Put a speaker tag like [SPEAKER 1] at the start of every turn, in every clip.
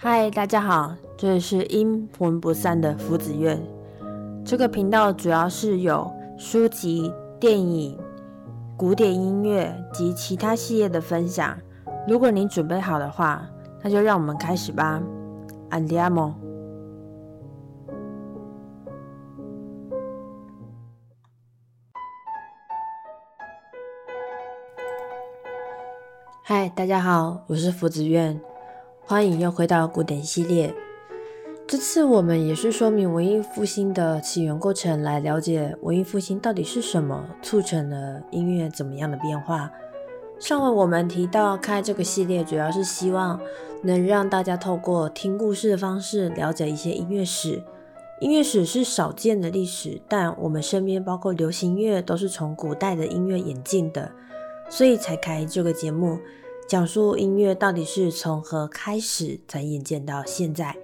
[SPEAKER 1] 嗨，大家好，这里是阴魂不散的福子院。这个频道主要是有书籍、电影、古典音乐及其他系列的分享。如果你准备好的话，那就让我们开始吧。Andiamo。嗨，大家好，我是福子院。欢迎又回到古典系列。这次我们也是说明文艺复兴的起源过程，来了解文艺复兴到底是什么，促成了音乐怎么样的变化。上回我们提到开这个系列，主要是希望能让大家透过听故事的方式了解一些音乐史。音乐史是少见的历史，但我们身边包括流行乐都是从古代的音乐演进的，所以才开这个节目。讲述音乐到底是从何开始，才演进到现在。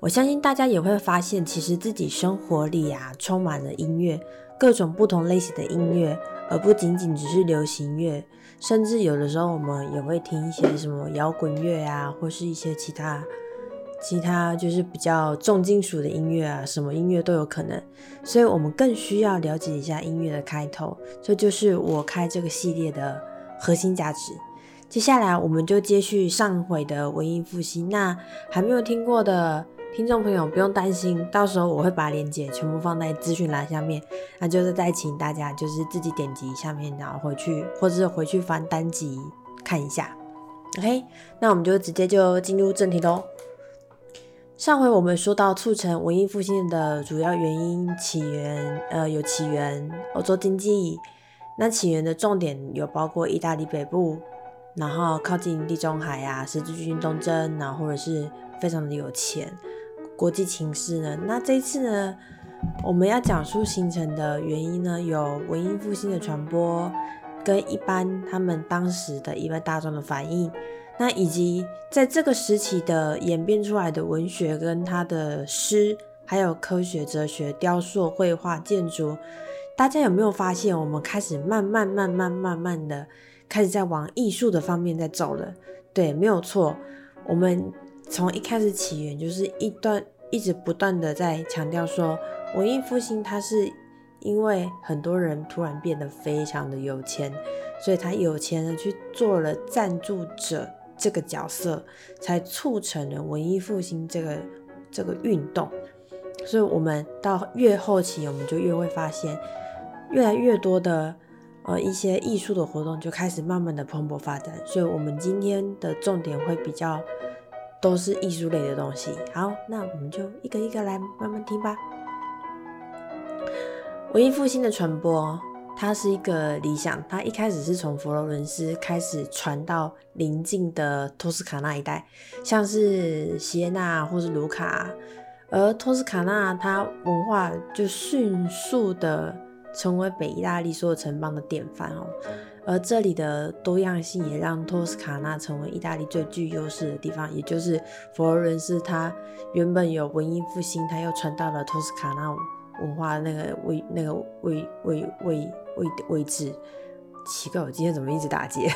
[SPEAKER 1] 我相信大家也会发现，其实自己生活里啊，充满了音乐，各种不同类型的音乐，而不仅仅只是流行乐。甚至有的时候，我们也会听一些什么摇滚乐啊，或是一些其他、其他就是比较重金属的音乐啊，什么音乐都有可能。所以，我们更需要了解一下音乐的开头。这就是我开这个系列的核心价值。接下来我们就接续上回的文艺复兴。那还没有听过的听众朋友不用担心，到时候我会把链接全部放在资讯栏下面。那就是再请大家就是自己点击下面，然后回去或者是回去翻单集看一下。OK，那我们就直接就进入正题喽。上回我们说到促成文艺复兴的主要原因起源，呃，有起源欧洲经济。那起源的重点有包括意大利北部。然后靠近地中海啊，十字军东征，然后或者是非常的有钱，国际情势呢？那这一次呢，我们要讲述形成的原因呢，有文艺复兴的传播，跟一般他们当时的一般大众的反应，那以及在这个时期的演变出来的文学跟他的诗，还有科学、哲学、雕塑、绘画、建筑，大家有没有发现，我们开始慢慢、慢慢、慢慢的。开始在往艺术的方面在走了，对，没有错。我们从一开始起源就是一段一直不断的在强调说，文艺复兴它是因为很多人突然变得非常的有钱，所以他有钱的去做了赞助者这个角色，才促成了文艺复兴这个这个运动。所以，我们到越后期，我们就越会发现越来越多的。呃，一些艺术的活动就开始慢慢的蓬勃发展，所以我们今天的重点会比较都是艺术类的东西。好，那我们就一个一个来慢慢听吧。文艺复兴的传播，它是一个理想，它一开始是从佛罗伦斯开始传到邻近的托斯卡纳一带，像是锡耶纳或是卢卡，而托斯卡纳它文化就迅速的。成为北意大利所有城邦的典范哦，而这里的多样性也让托斯卡纳成为意大利最具优势的地方，也就是佛罗伦斯，它原本有文艺复兴，它又传到了托斯卡纳文化那个位那个位位位位位置。奇怪，我今天怎么一直打结？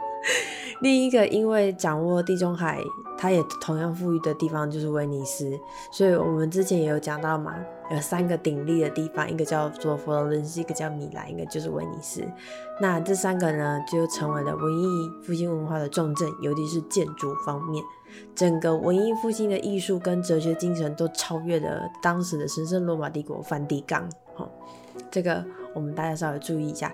[SPEAKER 1] 另一个因为掌握地中海，它也同样富裕的地方就是威尼斯，所以我们之前也有讲到嘛。有三个鼎立的地方，一个叫做佛罗伦斯，一个叫米兰，一个就是威尼斯。那这三个呢，就成为了文艺复兴文化的重镇，尤其是建筑方面，整个文艺复兴的艺术跟哲学精神都超越了当时的神圣罗马帝国梵蒂冈。哈，这个我们大家稍微注意一下。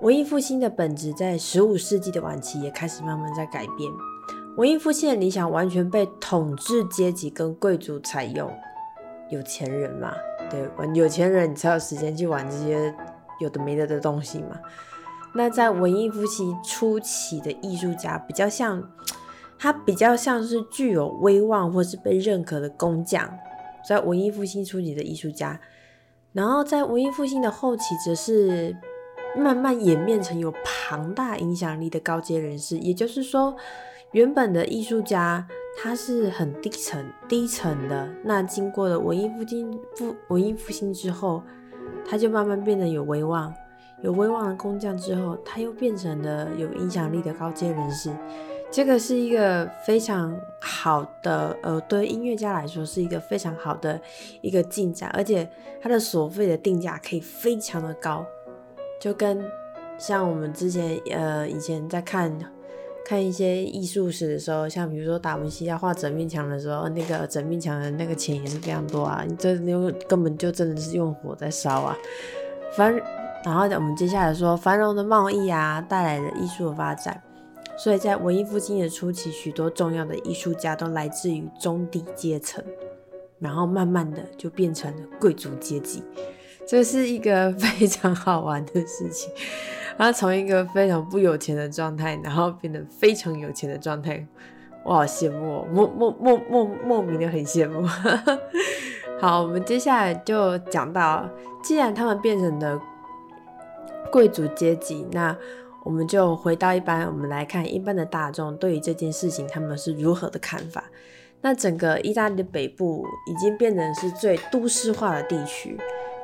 [SPEAKER 1] 文艺复兴的本质在十五世纪的晚期也开始慢慢在改变。文艺复兴的理想完全被统治阶级跟贵族采用。有钱人嘛，对，玩有钱人你才有时间去玩这些有的没的的东西嘛。那在文艺复兴初期的艺术家，比较像，他比较像是具有威望或是被认可的工匠，在文艺复兴初期的艺术家。然后在文艺复兴的后期，则是慢慢演变成有庞大影响力的高阶人士，也就是说，原本的艺术家。它是很低层、低层的。那经过了文艺复兴、复文艺复兴之后，它就慢慢变得有威望、有威望的工匠之后，他又变成了有影响力的高阶人士。这个是一个非常好的，呃，对音乐家来说是一个非常好的一个进展，而且它的所费的定价可以非常的高，就跟像我们之前，呃，以前在看看一些艺术史的时候，像比如说达文西要画整面墙的时候，那个整面墙的那个钱也是非常多啊，你这用根本就真的是用火在烧啊，繁，然后我们接下来说繁荣的贸易啊带来的艺术的发展。所以在文艺复兴的初期，许多重要的艺术家都来自于中低阶层，然后慢慢的就变成了贵族阶级。这是一个 非常好玩的事情。他从一个非常不有钱的状态，然后变得非常有钱的状态，我好羡慕，莫莫莫莫莫名的很羡慕。好，我们接下来就讲到，既然他们变成了贵族阶级，那。我们就回到一般，我们来看一般的大众对于这件事情他们是如何的看法。那整个意大利的北部已经变成是最都市化的地区，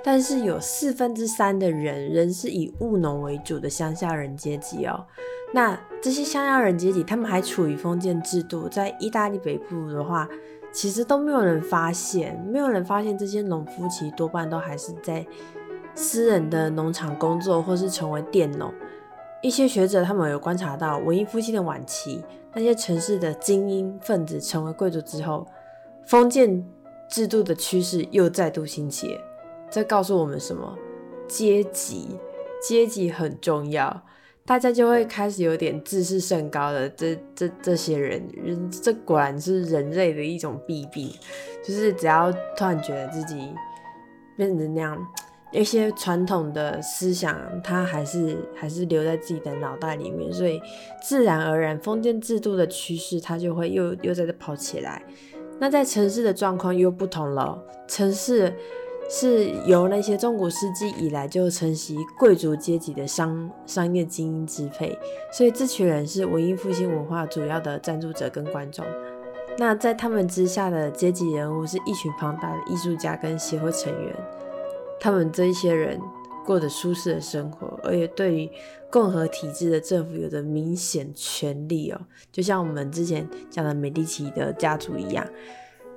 [SPEAKER 1] 但是有四分之三的人仍是以务农为主的乡下人阶级哦。那这些乡下人阶级，他们还处于封建制度，在意大利北部的话，其实都没有人发现，没有人发现这些农夫其实多半都还是在私人的农场工作，或是成为佃农。一些学者他们有观察到，文艺复兴的晚期，那些城市的精英分子成为贵族之后，封建制度的趋势又再度兴起。这告诉我们什么？阶级，阶级很重要。大家就会开始有点自视甚高的这这这些人，人这果然是人类的一种弊病，就是只要突然觉得自己变成那样。一些传统的思想，它还是还是留在自己的脑袋里面，所以自然而然封建制度的趋势，它就会又又在这跑起来。那在城市的状况又不同了，城市是由那些中古世纪以来就承袭贵族阶级的商商业精英支配，所以这群人是文艺复兴文化主要的赞助者跟观众。那在他们之下的阶级人物是一群庞大的艺术家跟协会成员。他们这一些人过着舒适的生活，而且对于共和体制的政府有着明显权利哦，就像我们之前讲的美第奇的家族一样。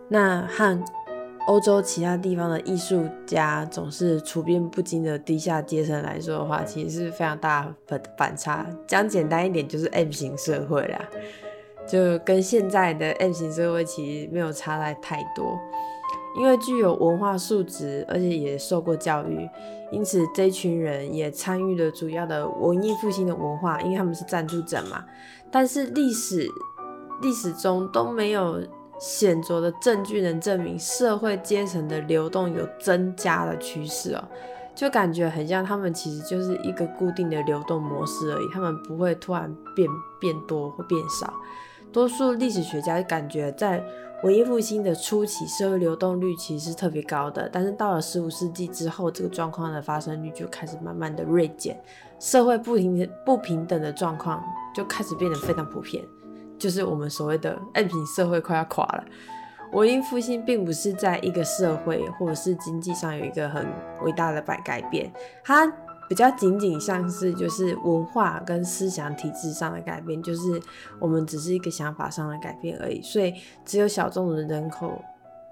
[SPEAKER 1] 那和欧洲其他地方的艺术家总是处变不惊的低下阶层来说的话，其实是非常大的反差。讲简单一点，就是 M 型社会啦，就跟现在的 M 型社会其实没有差在太多。因为具有文化素质，而且也受过教育，因此这群人也参与了主要的文艺复兴的文化，因为他们是赞助者嘛。但是历史历史中都没有显著的证据能证明社会阶层的流动有增加的趋势哦，就感觉很像他们其实就是一个固定的流动模式而已，他们不会突然变变多或变少。多数历史学家感觉在。文艺复兴的初期，社会流动率其实是特别高的，但是到了十五世纪之后，这个状况的发生率就开始慢慢的锐减，社会不平不平等的状况就开始变得非常普遍，就是我们所谓的 M 型社会快要垮了。文艺复兴并不是在一个社会或者是经济上有一个很伟大的改改变，它。比较仅仅像是就是文化跟思想体制上的改变，就是我们只是一个想法上的改变而已，所以只有小众的人口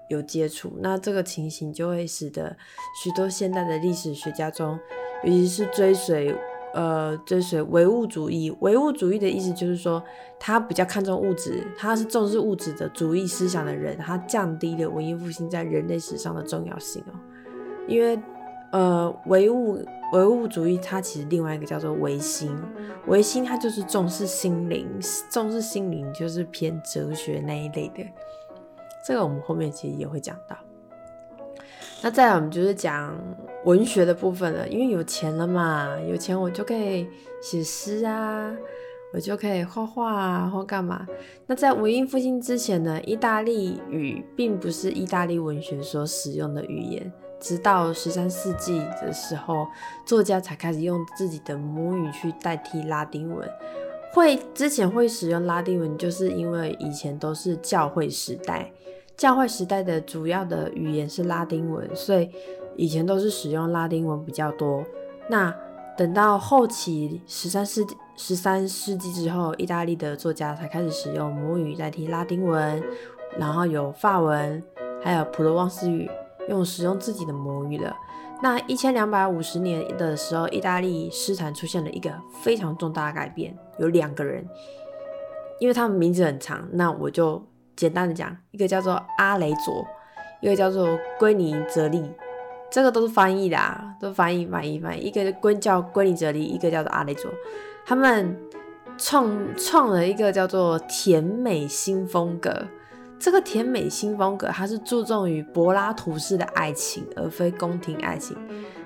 [SPEAKER 1] 有接触，那这个情形就会使得许多现代的历史学家中，尤其是追随呃追随唯物主义，唯物主义的意思就是说，他比较看重物质，他是重视物质的主义思想的人，他降低了文艺复兴在人类史上的重要性哦，因为呃唯物。唯物主义，它其实另外一个叫做唯心，唯心它就是重视心灵，重视心灵就是偏哲学那一类的。这个我们后面其实也会讲到。那再来我们就是讲文学的部分了，因为有钱了嘛，有钱我就可以写诗啊，我就可以画画啊，或干嘛。那在文艺复兴之前呢，意大利语并不是意大利文学所使用的语言。直到十三世纪的时候，作家才开始用自己的母语去代替拉丁文。会之前会使用拉丁文，就是因为以前都是教会时代，教会时代的主要的语言是拉丁文，所以以前都是使用拉丁文比较多。那等到后期十三世十三世纪之后，意大利的作家才开始使用母语代替拉丁文，然后有法文，还有普罗旺斯语，用使用自己的母语了。那一千两百五十年的时候，意大利诗坛出现了一个非常重大的改变，有两个人，因为他们名字很长，那我就简单的讲，一个叫做阿雷佐，一个叫做圭尼泽利，这个都是翻译的啊，都翻译翻译翻译，一个归叫圭尼泽利，一个叫做阿雷佐，他们创创了一个叫做甜美新风格。这个甜美新风格，它是注重于柏拉图式的爱情，而非宫廷爱情。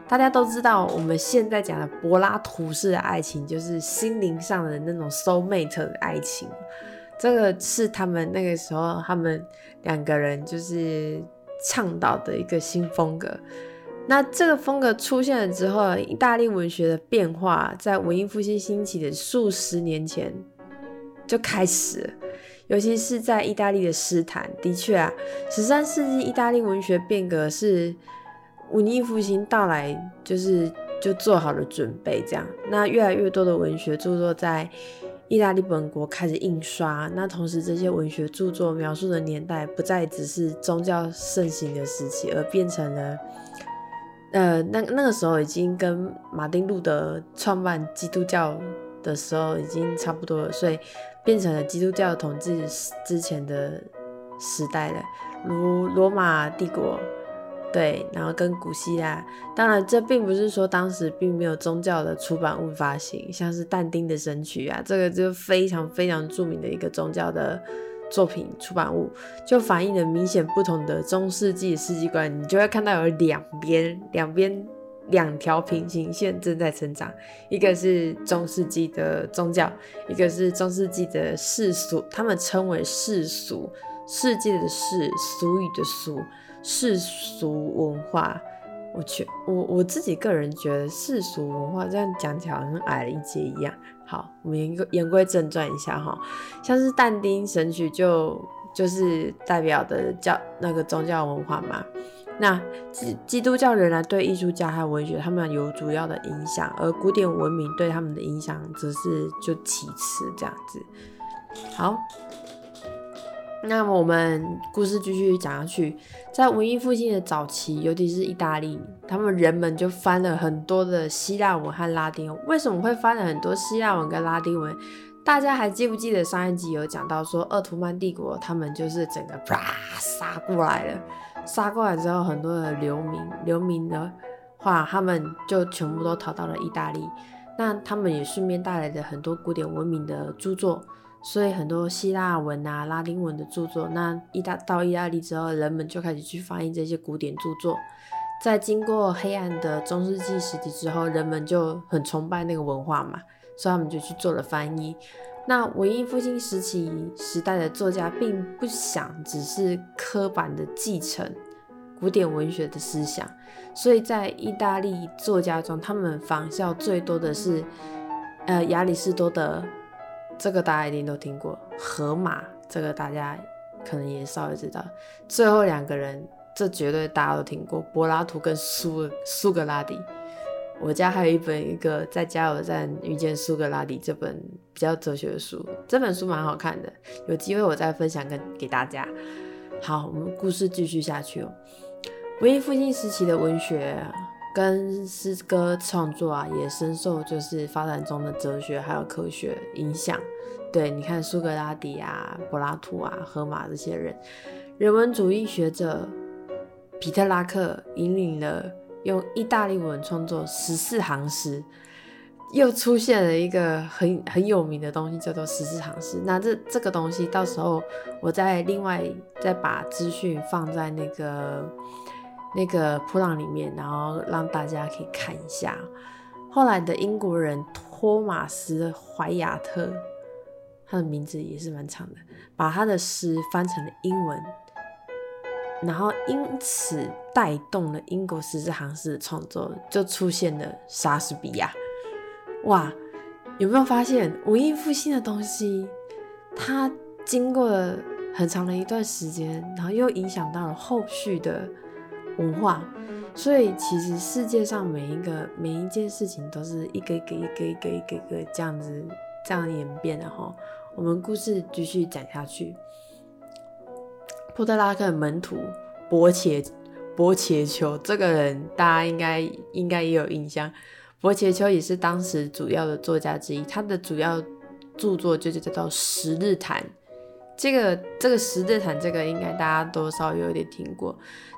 [SPEAKER 1] 大家都知道，我们现在讲的柏拉图式的爱情，就是心灵上的那种 soul mate 的爱情。这个是他们那个时候，他们两个人就是倡导的一个新风格。那这个风格出现了之后，意大利文学的变化，在文艺复兴兴起的数十年前就开始了。尤其是在意大利的诗坛，的确啊，十三世纪意大利文学变革是文艺复兴到来，就是就做好了准备。这样，那越来越多的文学著作在意大利本国开始印刷。那同时，这些文学著作描述的年代不再只是宗教盛行的时期，而变成了，呃，那那个时候已经跟马丁路德创办基督教的时候已经差不多了，所以。变成了基督教统治之前的时代了，如罗马帝国，对，然后跟古希腊。当然，这并不是说当时并没有宗教的出版物发行，像是但丁的《神曲》啊，这个就非常非常著名的一个宗教的作品出版物，就反映了明显不同的中世纪世纪观。你就会看到有两边，两边。两条平行线正在成长，一个是中世纪的宗教，一个是中世纪的世俗，他们称为世俗，世界的世，俗语的俗，世俗文化。我觉我我自己个人觉得世俗文化这样讲起来好像矮了一截一样。好，我们言言归正传一下哈，像是但丁神曲就就是代表的教那个宗教文化嘛。那基基督教仍然对艺术家和文学他们有主要的影响，而古典文明对他们的影响则是就其次这样子。好，那么我们故事继续讲下去，在文艺复兴的早期，尤其是意大利，他们人们就翻了很多的希腊文和拉丁文。为什么会翻了很多希腊文跟拉丁文？大家还记不记得上一集有讲到说，鄂图曼帝国他们就是整个啪杀过来了。杀过来之后，很多的流民，流民的话，他们就全部都逃到了意大利。那他们也顺便带来了很多古典文明的著作，所以很多希腊文啊、拉丁文的著作。那意大到意大利之后，人们就开始去翻译这些古典著作。在经过黑暗的中世纪时期之后，人们就很崇拜那个文化嘛，所以他们就去做了翻译。那文艺复兴时期时代的作家并不想只是刻板的继承古典文学的思想，所以在意大利作家中，他们仿效最多的是，呃，亚里士多德，这个大家一定都听过，荷马，这个大家可能也稍微知道。最后两个人，这绝对大家都听过，柏拉图跟苏苏格拉底。我家还有一本一个在加油站遇见苏格拉底这本比较哲学的书，这本书蛮好看的，有机会我再分享跟给大家。好，我们故事继续下去哦。文艺复兴时期的文学跟诗歌创作啊，也深受就是发展中的哲学还有科学影响。对，你看苏格拉底啊、柏拉图啊、荷马这些人，人文主义学者皮特拉克引领了。用意大利文创作十四行诗，又出现了一个很很有名的东西，叫做十四行诗。那这这个东西，到时候我再另外再把资讯放在那个那个铺浪里面，然后让大家可以看一下。后来的英国人托马斯怀亚特，他的名字也是蛮长的，把他的诗翻成了英文。然后因此带动了英国十四行诗的创作，就出现了莎士比亚。哇，有没有发现文艺复兴的东西，它经过了很长的一段时间，然后又影响到了后续的文化。所以其实世界上每一个每一件事情都是一个一个一个一个一个一个这样子这样演变的哈。我们故事继续讲下去。波特拉克门徒伯切伯切丘这个人，大家应该应该也有印象。伯切丘也是当时主要的作家之一，他的主要著作就是叫做《十日谈》。这个这个《十日谈》这个应该大家多少有点听过。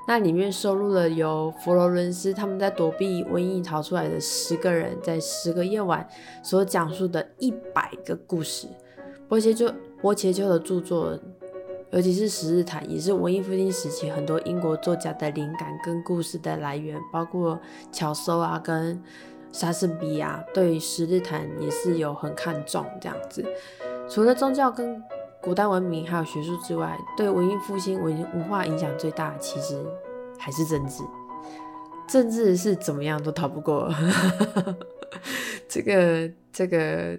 [SPEAKER 1] 那里面收录了由佛罗伦斯他们在躲避瘟疫逃出来的十个人在十个夜晚所讲述的一百个故事。波切丘波切丘的著作，尤其是《十日谈》，也是文艺复兴时期很多英国作家的灵感跟故事的来源，包括乔叟啊跟莎士比亚对《十日谈》也是有很看重这样子。除了宗教跟古代文明还有学术之外，对文艺复兴文文化影响最大，其实还是政治。政治是怎么样都逃不过 这个这个。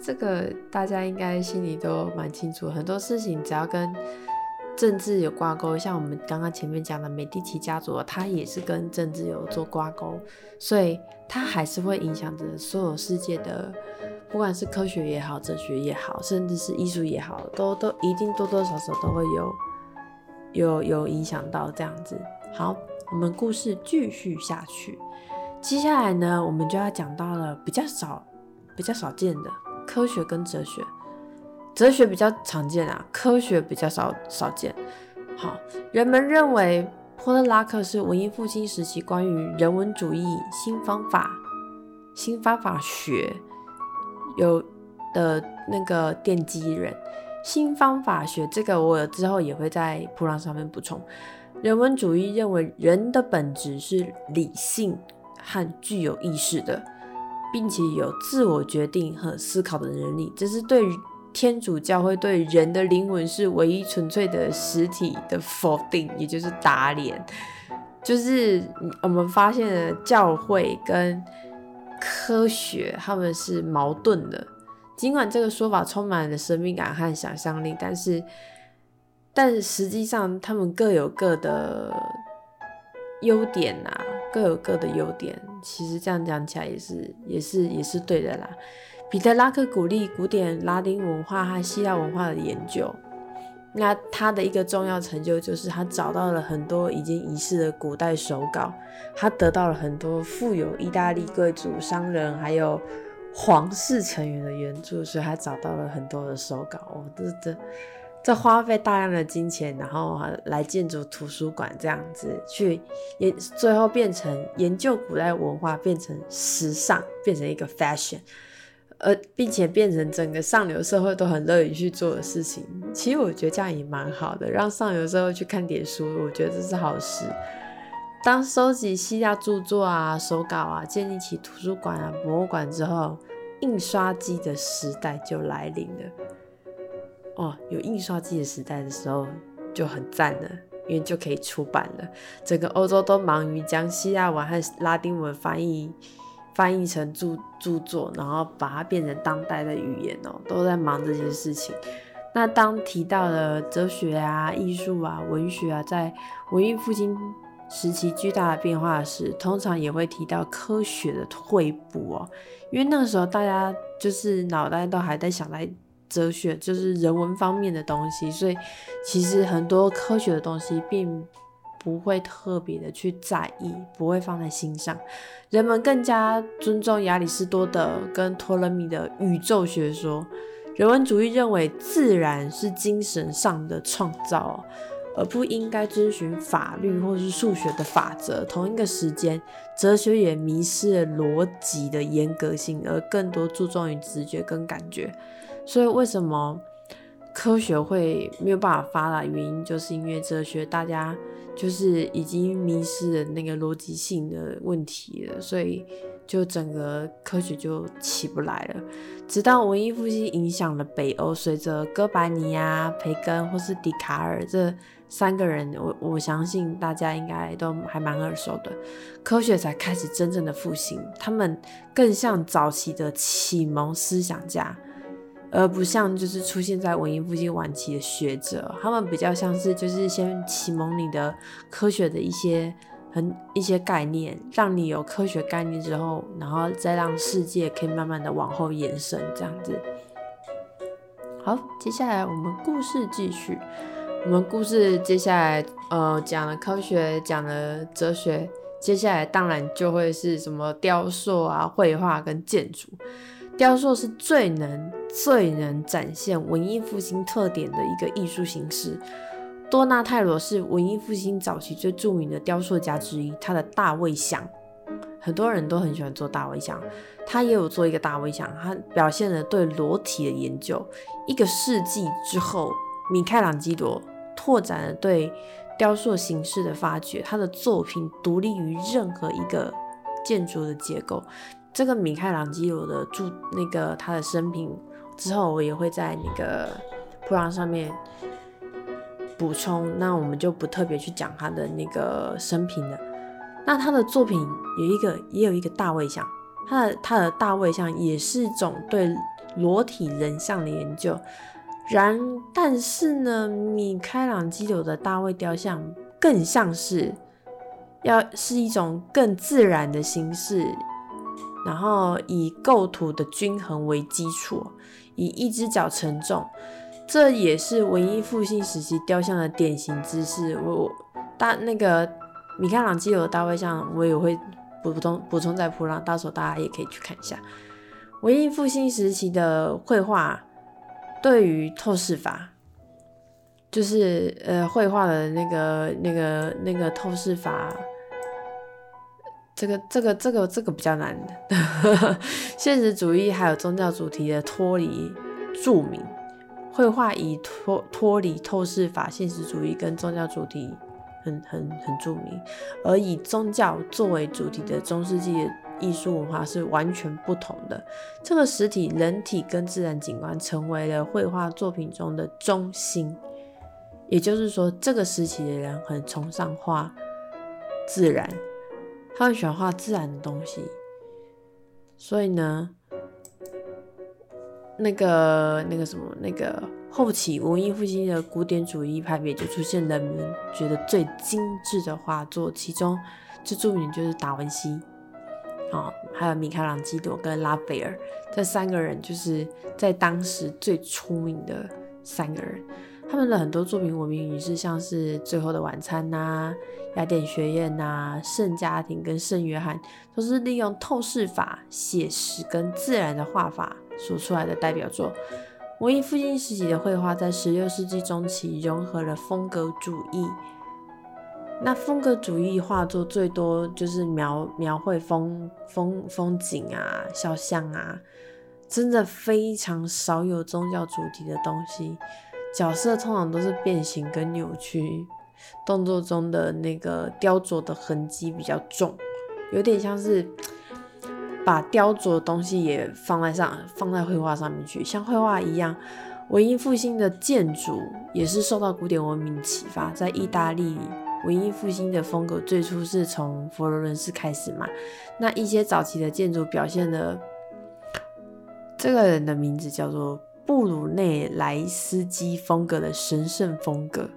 [SPEAKER 1] 这个大家应该心里都蛮清楚，很多事情只要跟政治有挂钩，像我们刚刚前面讲的美第奇家族，它也是跟政治有做挂钩，所以它还是会影响着所有世界的，不管是科学也好，哲学也好，甚至是艺术也好，都都一定多多少少都会有有有影响到这样子。好，我们故事继续下去，接下来呢，我们就要讲到了比较少、比较少见的。科学跟哲学，哲学比较常见啊，科学比较少少见。好，人们认为波特拉克是文艺复兴时期关于人文主义新方法、新方法学有的那个奠基人。新方法学这个我之后也会在铺浪上面补充。人文主义认为人的本质是理性和具有意识的。并且有自我决定和思考的能力，这是对于天主教会对人的灵魂是唯一纯粹的实体的否定，也就是打脸。就是我们发现了教会跟科学他们是矛盾的，尽管这个说法充满了神秘感和想象力，但是，但实际上他们各有各的优点啊。各有各的优点，其实这样讲起来也是也是也是对的啦。彼得拉克鼓励古典拉丁文化和希腊文化的研究，那他的一个重要成就就是他找到了很多已经遗失的古代手稿，他得到了很多富有意大利贵族、商人还有皇室成员的援助，所以他找到了很多的手稿。哦，这这。这花费大量的金钱，然后来建筑图书馆这样子，去研，最后变成研究古代文化，变成时尚，变成一个 fashion，而，并且变成整个上流社会都很乐于去做的事情。其实我觉得这样也蛮好的，让上流社会去看点书，我觉得这是好事。当收集希腊著作啊、手稿啊，建立起图书馆啊、博物馆之后，印刷机的时代就来临了。哦，有印刷机的时代的时候就很赞了，因为就可以出版了。整个欧洲都忙于将希腊文和拉丁文翻译翻译成著著作，然后把它变成当代的语言哦，都在忙这些事情。那当提到了哲学啊、艺术啊、文学啊，在文艺复兴时期巨大的变化时，通常也会提到科学的退步哦，因为那个时候大家就是脑袋都还在想在。哲学就是人文方面的东西，所以其实很多科学的东西并不会特别的去在意，不会放在心上。人们更加尊重亚里士多德跟托勒密的宇宙学说。人文主义认为自然是精神上的创造，而不应该遵循法律或是数学的法则。同一个时间，哲学也迷失了逻辑的严格性，而更多注重于直觉跟感觉。所以，为什么科学会没有办法发达？原因就是因为哲学，大家就是已经迷失了那个逻辑性的问题了，所以就整个科学就起不来了。直到文艺复兴影响了北欧，随着哥白尼啊、培根或是笛卡尔这三个人，我我相信大家应该都还蛮耳熟的，科学才开始真正的复兴。他们更像早期的启蒙思想家。而不像就是出现在文艺复兴晚期的学者，他们比较像是就是先启蒙你的科学的一些很一些概念，让你有科学概念之后，然后再让世界可以慢慢的往后延伸，这样子。好，接下来我们故事继续。我们故事接下来呃讲了科学，讲了哲学，接下来当然就会是什么雕塑啊、绘画跟建筑。雕塑是最能最能展现文艺复兴特点的一个艺术形式。多纳泰罗是文艺复兴早期最著名的雕塑家之一，他的大卫像，很多人都很喜欢做大卫像，他也有做一个大卫像，他表现了对裸体的研究。一个世纪之后，米开朗基罗拓展了对雕塑形式的发掘，他的作品独立于任何一个建筑的结构。这个米开朗基罗的著那个他的生平之后，我也会在那个铺浪上面。补充，那我们就不特别去讲他的那个生平了。那他的作品有一个，也有一个大卫像，他的他的大卫像也是一种对裸体人像的研究。然，但是呢，米开朗基罗的大卫雕像更像是要是一种更自然的形式，然后以构图的均衡为基础，以一只脚承重。这也是文艺复兴时期雕像的典型姿势。我大那个米开朗基罗的大卫像，我也会补充补充在铺上，到时候大家也可以去看一下。文艺复兴时期的绘画对于透视法，就是呃绘画的那个那个那个透视法，这个这个这个这个比较难的。现实主义还有宗教主题的脱离著名。绘画以脱脱离透视法、现实主义跟宗教主题很很很著名，而以宗教作为主题的中世纪艺术文化是完全不同的。这个实体人体跟自然景观成为了绘画作品中的中心，也就是说，这个时期的人很崇尚画自然，他们喜欢画自然的东西，所以呢。那个那个什么，那个后期文艺复兴的古典主义派别就出现人们觉得最精致的画作，其中最著名就是达文西，啊，还有米开朗基罗跟拉斐尔，这三个人就是在当时最出名的三个人。他们的很多作品闻名于世，像是《最后的晚餐》呐，《雅典学院》呐，《圣家庭》跟《圣约翰》，都是利用透视法、写实跟自然的画法。所出来的代表作，文艺复兴时期的绘画在十六世纪中期融合了风格主义。那风格主义画作最多就是描描绘风风风景啊、肖像啊，真的非常少有宗教主题的东西。角色通常都是变形跟扭曲，动作中的那个雕琢的痕迹比较重，有点像是。把雕琢的东西也放在上，放在绘画上面去，像绘画一样。文艺复兴的建筑也是受到古典文明启发，在意大利，文艺复兴的风格最初是从佛罗伦斯开始嘛。那一些早期的建筑表现的，这个人的名字叫做布鲁内莱斯基风格的神圣风格。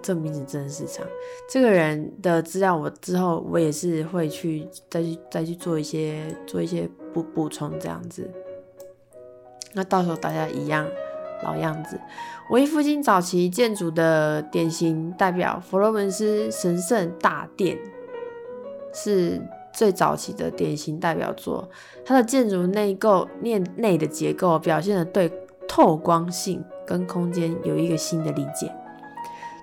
[SPEAKER 1] 这名字真的是长。这个人的资料，我之后我也是会去再去再去做一些做一些补补充这样子。那到时候大家一样老样子。文艺复兴早期建筑的典型代表，佛罗伦斯神圣大殿是最早期的典型代表作。它的建筑内构念内的结构表现了对透光性跟空间有一个新的理解。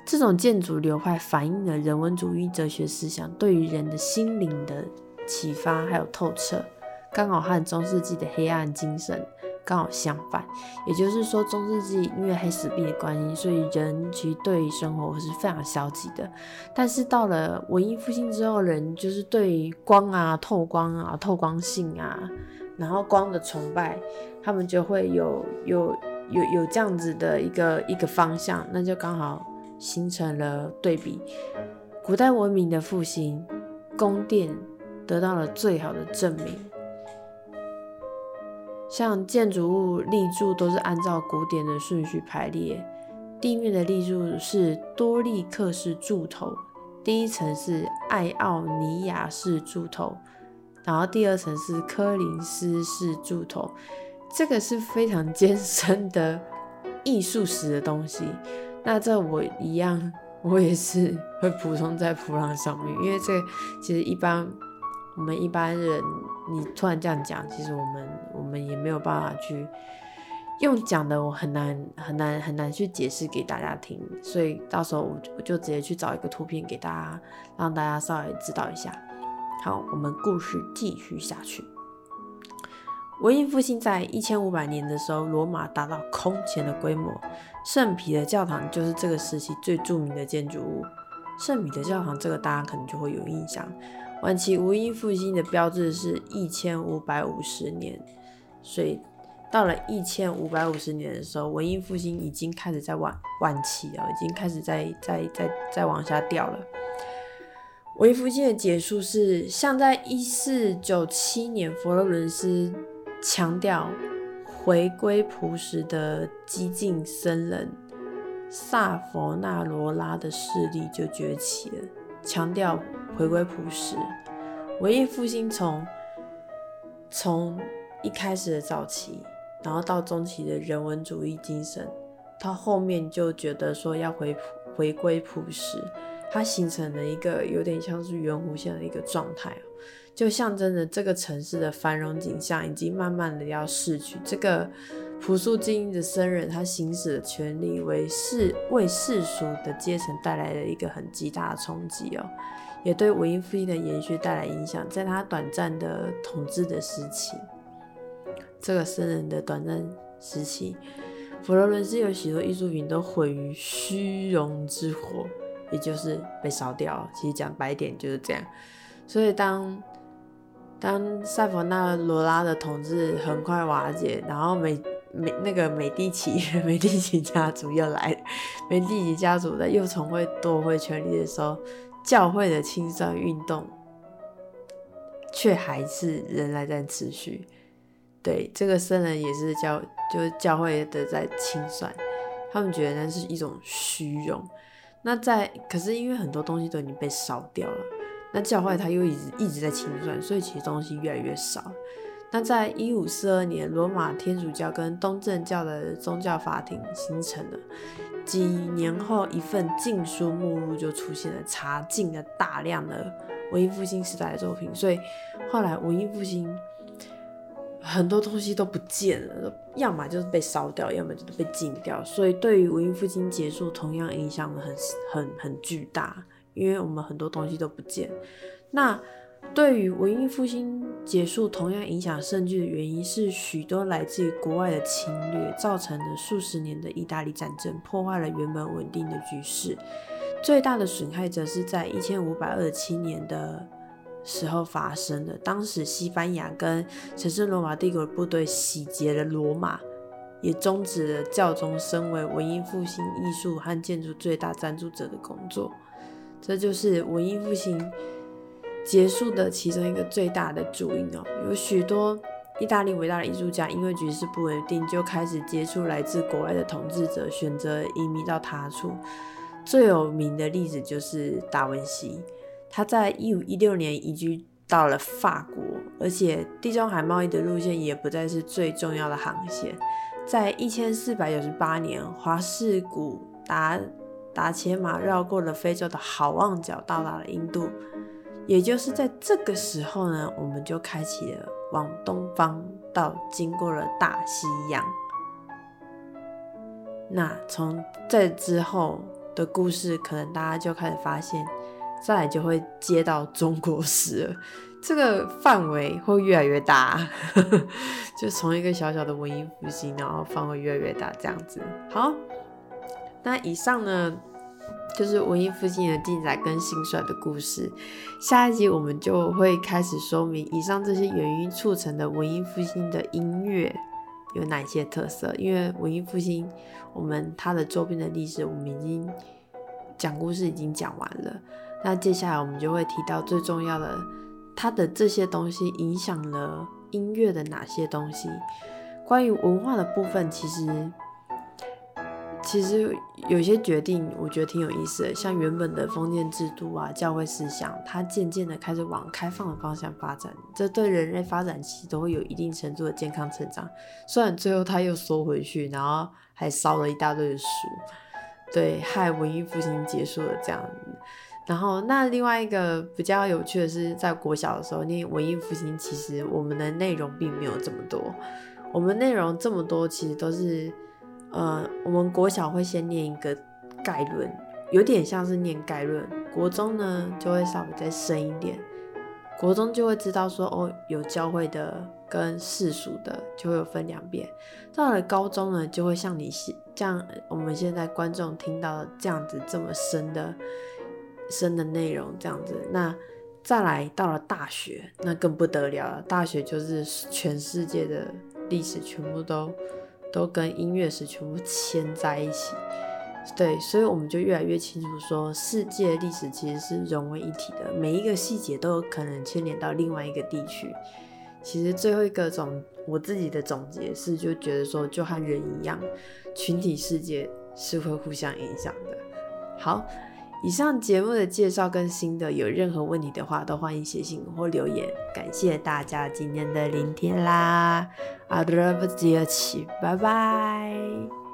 [SPEAKER 1] 这种建筑流派反映了人文主义哲学思想对于人的心灵的启发，还有透彻，刚好和中世纪的黑暗精神刚好相反。也就是说，中世纪因为黑死病的关系，所以人其实对生活是非常消极的。但是到了文艺复兴之后，人就是对光啊、透光啊、透光性啊，然后光的崇拜，他们就会有有有有这样子的一个一个方向，那就刚好。形成了对比，古代文明的复兴，宫殿得到了最好的证明。像建筑物立柱都是按照古典的顺序排列，地面的立柱是多利克式柱头，第一层是爱奥尼亚式柱头，然后第二层是科林斯式柱头。这个是非常 艰深的艺术史的东西。那这我一样，我也是会 补充在普朗上面，因为这其实一般我们一般人，你突然这样讲，其实我们我们也没有办法去。用讲的我很难很难很难去解释给大家听，所以到时候我我就直接去找一个图片给大家，让大家稍微知道一下。好，我们故事继续下去。文艺复兴在一千五百年的时候，罗马达到空前的规模，圣彼得教堂就是这个时期最著名的建筑物。圣彼得教堂这个大家可能就会有印象。晚期文艺复兴的标志是一千五百五十年，所以。到了一千五百五十年的时候，文艺复兴已经开始在晚晚期了，已经开始在在在在往下掉了。文艺复兴的结束是像在一四九七年，佛罗伦斯强调回归朴实的激进僧人萨佛纳罗拉的势力就崛起了，强调回归朴实。文艺复兴从从一开始的早期。然后到中期的人文主义精神，到后面就觉得说要回回归朴实，它形成了一个有点像是圆弧线的一个状态就象征着这个城市的繁荣景象已经慢慢的要逝去。这个朴素精英的僧人，他行使的权利为世为世俗的阶层带来了一个很极大的冲击哦，也对文艺复兴的延续带来影响，在他短暂的统治的时期。这个僧人的短暂时期，佛罗伦斯有许多艺术品都毁于虚荣之火，也就是被烧掉。其实讲白点就是这样。所以当当塞佛纳罗拉的统治很快瓦解，然后美美那个美第奇 美第奇家族又来，美第奇家族的又重会夺回权力的时候，教会的清算运动却还是仍然在持续。对，这个圣人也是教，就是教会的在清算，他们觉得那是一种虚荣。那在，可是因为很多东西都已经被烧掉了，那教会他又一直一直在清算，所以其实东西越来越少。那在一五四二年，罗马天主教跟东正教的宗教法庭形成了。几年后，一份禁书目录就出现了，查禁了大量的文艺复兴时代的作品。所以后来文艺复兴。很多东西都不见了，要么就是被烧掉，要么就是被禁掉。所以对于文艺复兴结束，同样影响的很很很巨大，因为我们很多东西都不见。那对于文艺复兴结束，同样影响甚巨的原因是，许多来自于国外的侵略，造成了数十年的意大利战争，破坏了原本稳定的局势。最大的损害则是在一千五百二十七年的。时候发生的，当时西班牙跟神圣罗马帝国的部队洗劫了罗马，也终止了教宗身为文艺复兴艺术和建筑最大赞助者的工作。这就是文艺复兴结束的其中一个最大的主因哦。有许多意大利伟大的艺术家因为局势不稳定，就开始接触来自国外的统治者，选择移民到他处。最有名的例子就是达文西。他在一五一六年移居到了法国，而且地中海贸易的路线也不再是最重要的航线。在一千四百九十八年，华氏古达达伽马绕过了非洲的好望角，到达了印度。也就是在这个时候呢，我们就开启了往东方到经过了大西洋。那从这之后的故事，可能大家就开始发现。再来就会接到中国史了，这个范围会越来越大，就从一个小小的文艺复兴，然后范围越来越大这样子。好，那以上呢就是文艺复兴的进展跟兴衰的故事。下一集我们就会开始说明以上这些原因促成的文艺复兴的音乐有哪些特色。因为文艺复兴，我们它的周边的历史，我们已经讲故事已经讲完了。那接下来我们就会提到最重要的，它的这些东西影响了音乐的哪些东西？关于文化的部分，其实其实有些决定，我觉得挺有意思的，像原本的封建制度啊、教会思想，它渐渐的开始往开放的方向发展，这对人类发展其实都会有一定程度的健康成长。虽然最后他又缩回去，然后还烧了一大堆的书，对，害文艺复兴结束了这样。然后那另外一个比较有趣的是，在国小的时候念文艺复兴，其实我们的内容并没有这么多，我们内容这么多，其实都是。呃，我们国小会先念一个概论，有点像是念概论。国中呢就会稍微再深一点，国中就会知道说，哦，有教会的跟世俗的，就会有分两遍。到了高中呢，就会像你现像我们现在观众听到这样子这么深的深的内容这样子。那再来到了大学，那更不得了了。大学就是全世界的历史全部都。都跟音乐史全部牵在一起，对，所以我们就越来越清楚说，世界历史其实是融为一体的，每一个细节都有可能牵连到另外一个地区。其实最后一个总我自己的总结是，就觉得说，就和人一样，群体世界是会互相影响的。好。以上节目的介绍跟心得，有任何问题的话，都欢迎写信或留言。感谢大家今天的聆听啦，阿德不吉尔奇，拜拜。